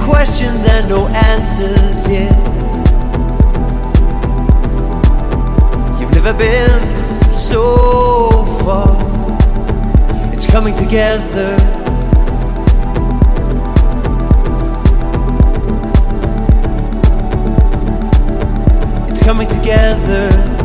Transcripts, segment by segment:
questions and no answers yet. You've never been so far, it's coming together. It's coming together.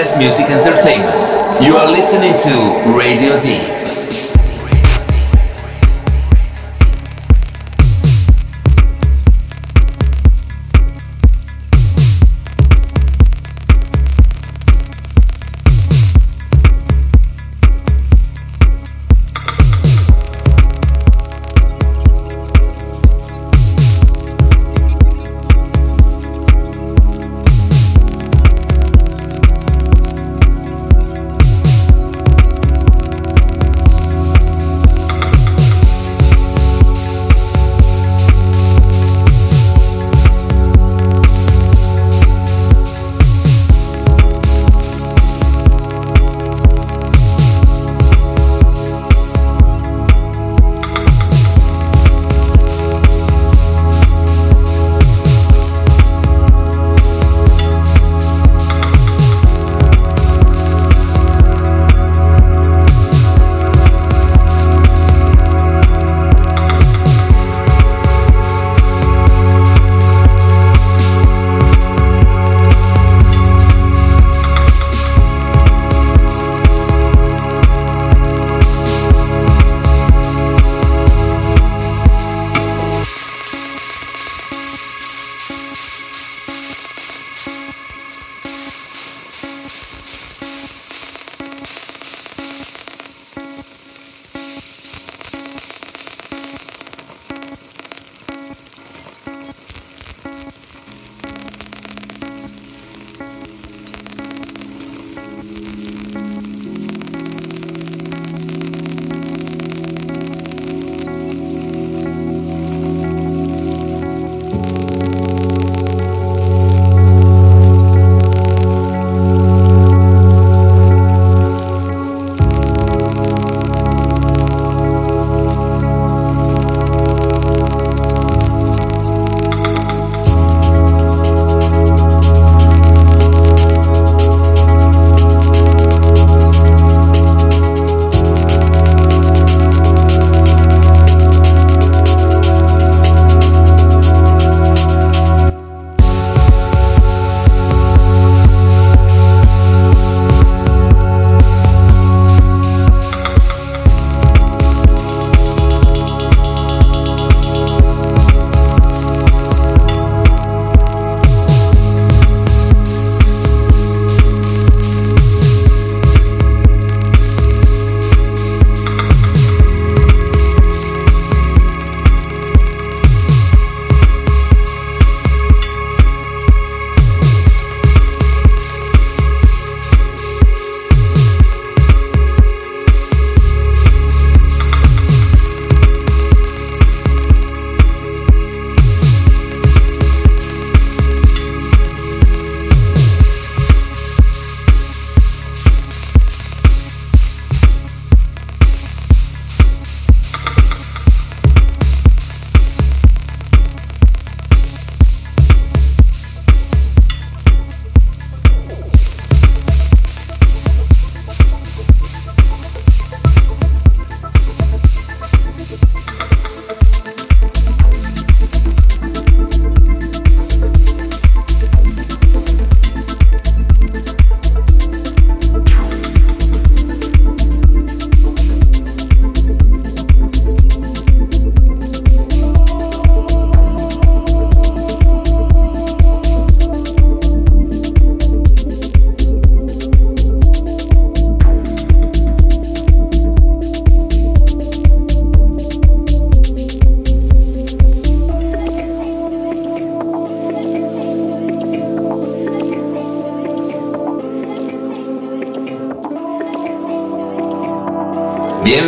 Best music entertainment.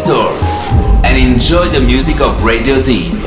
Store and enjoy the music of Radio Deep.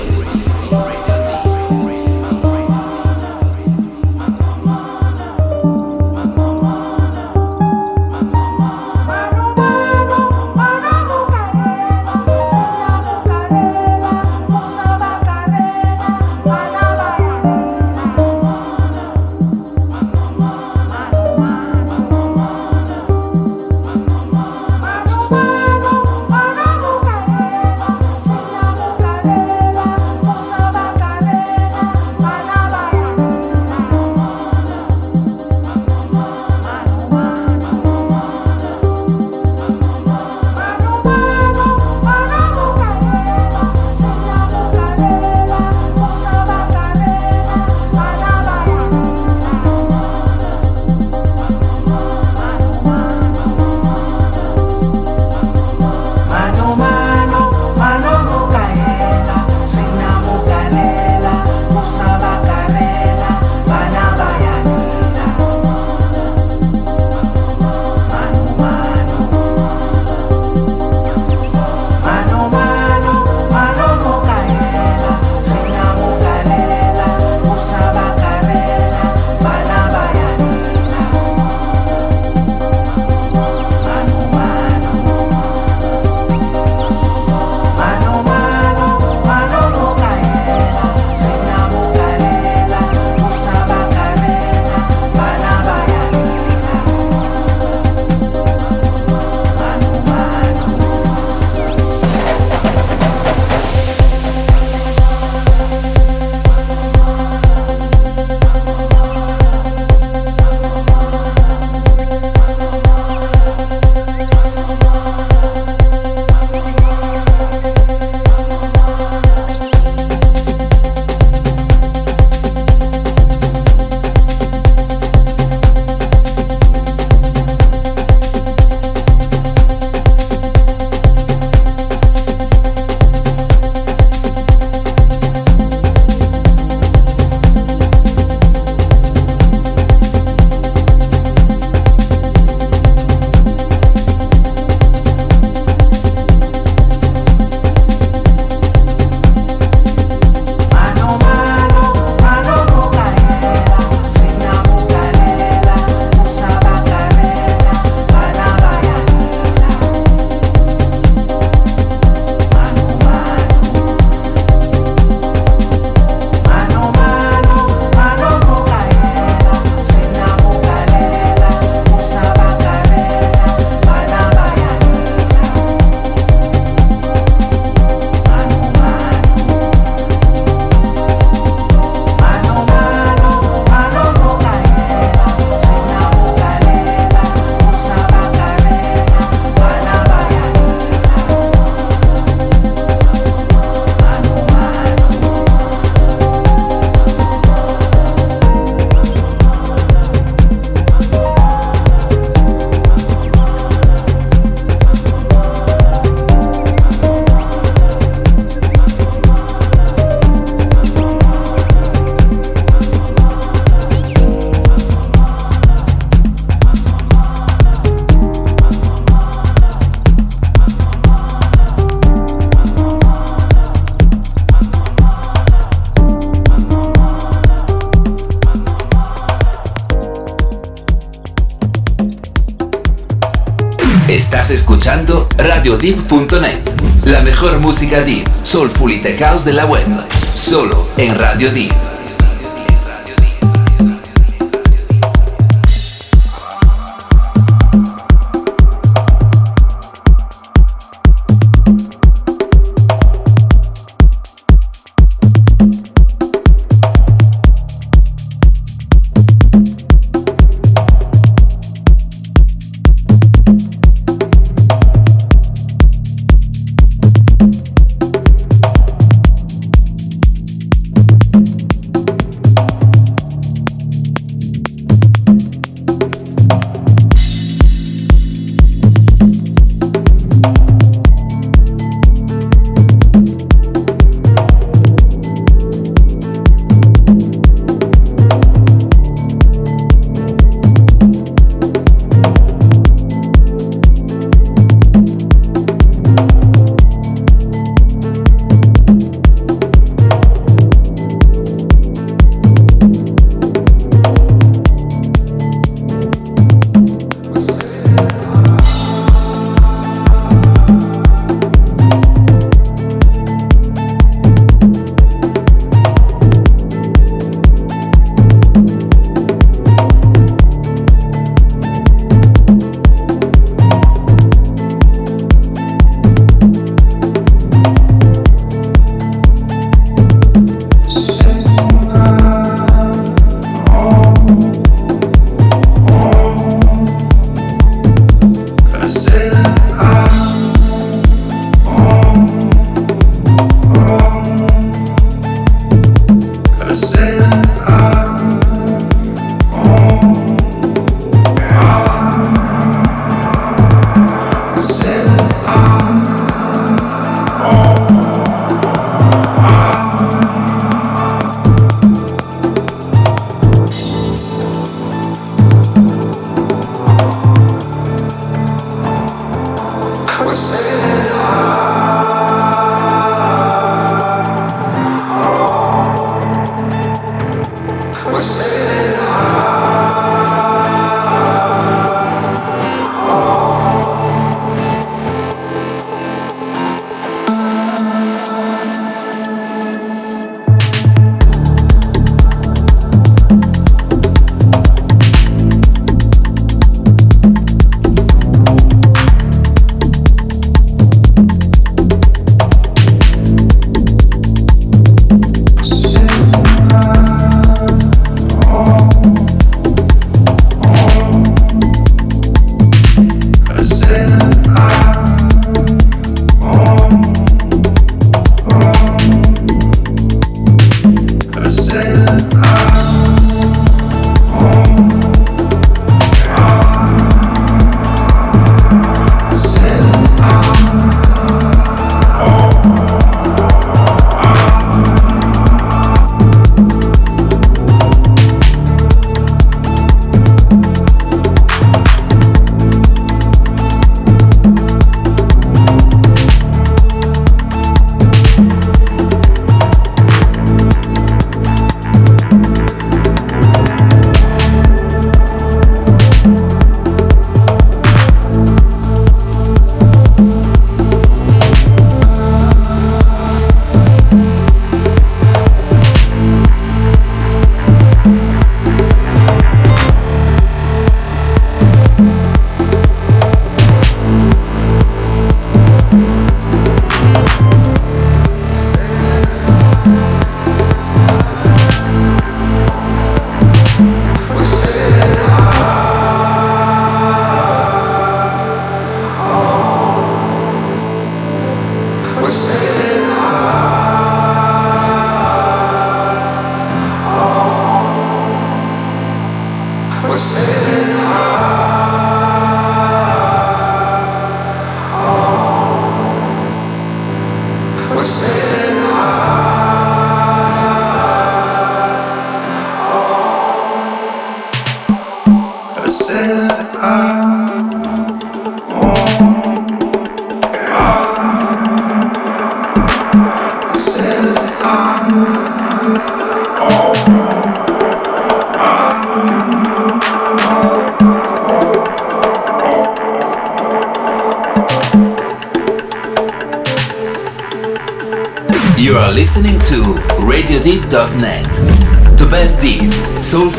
Escuchando RadioDeep.net, la mejor música deep, soulful y tech house de la web, solo en Radio Deep.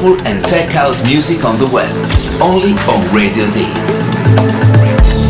Soulful, and tech house music on the web. Only on Radio Deep.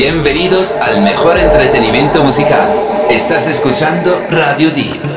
Bienvenidos al mejor entretenimiento musical. Estás escuchando Radio Deep.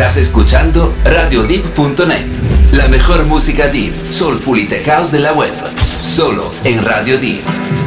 Estás escuchando RadioDeep.net, la mejor música deep, soulful y tech house de la web, solo en Radio Deep.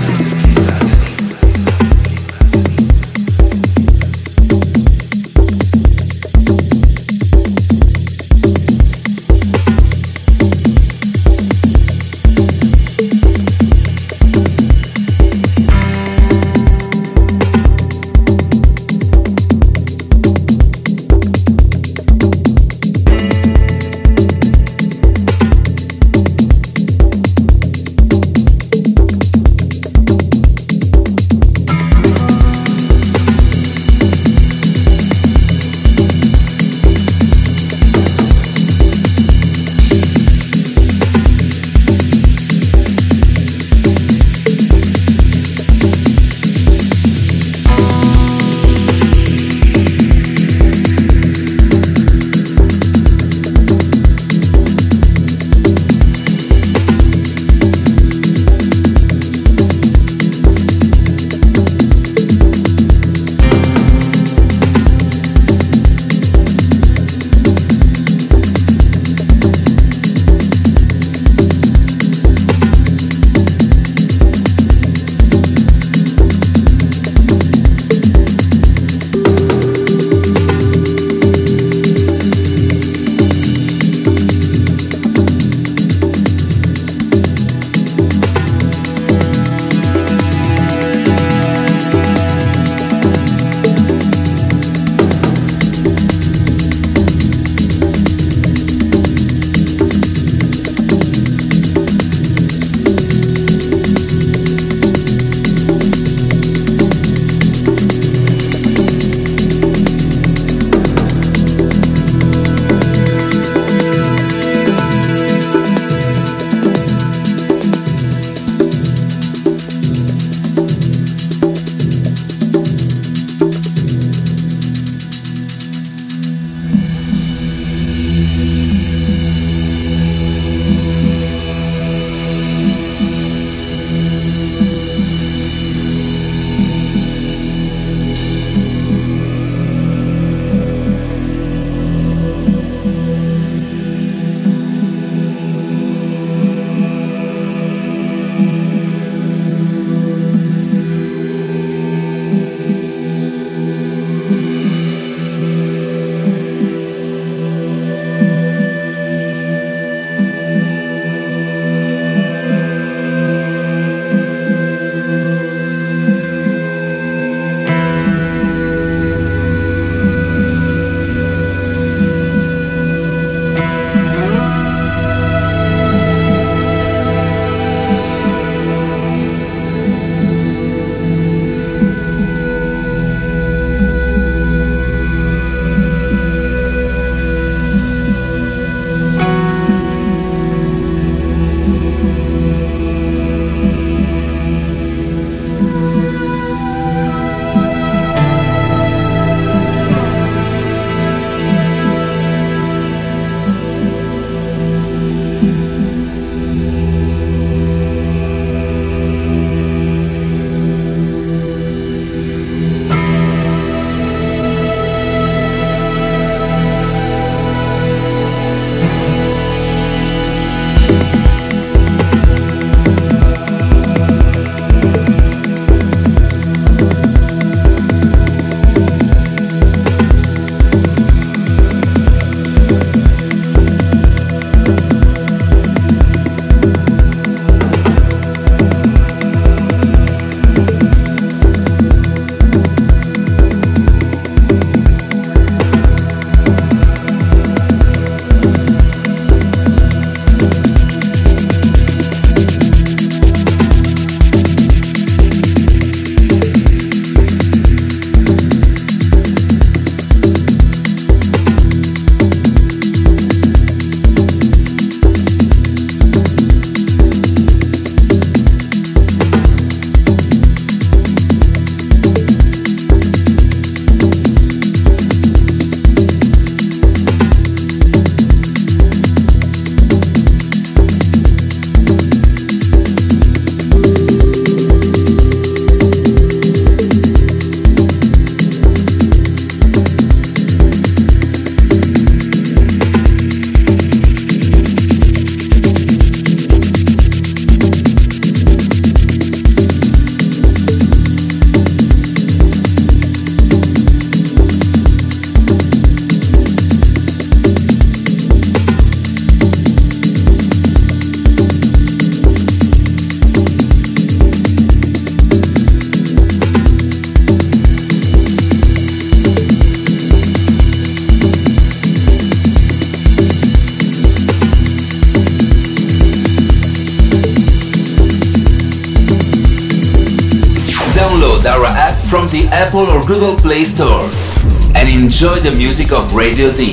The music of Radio Deep.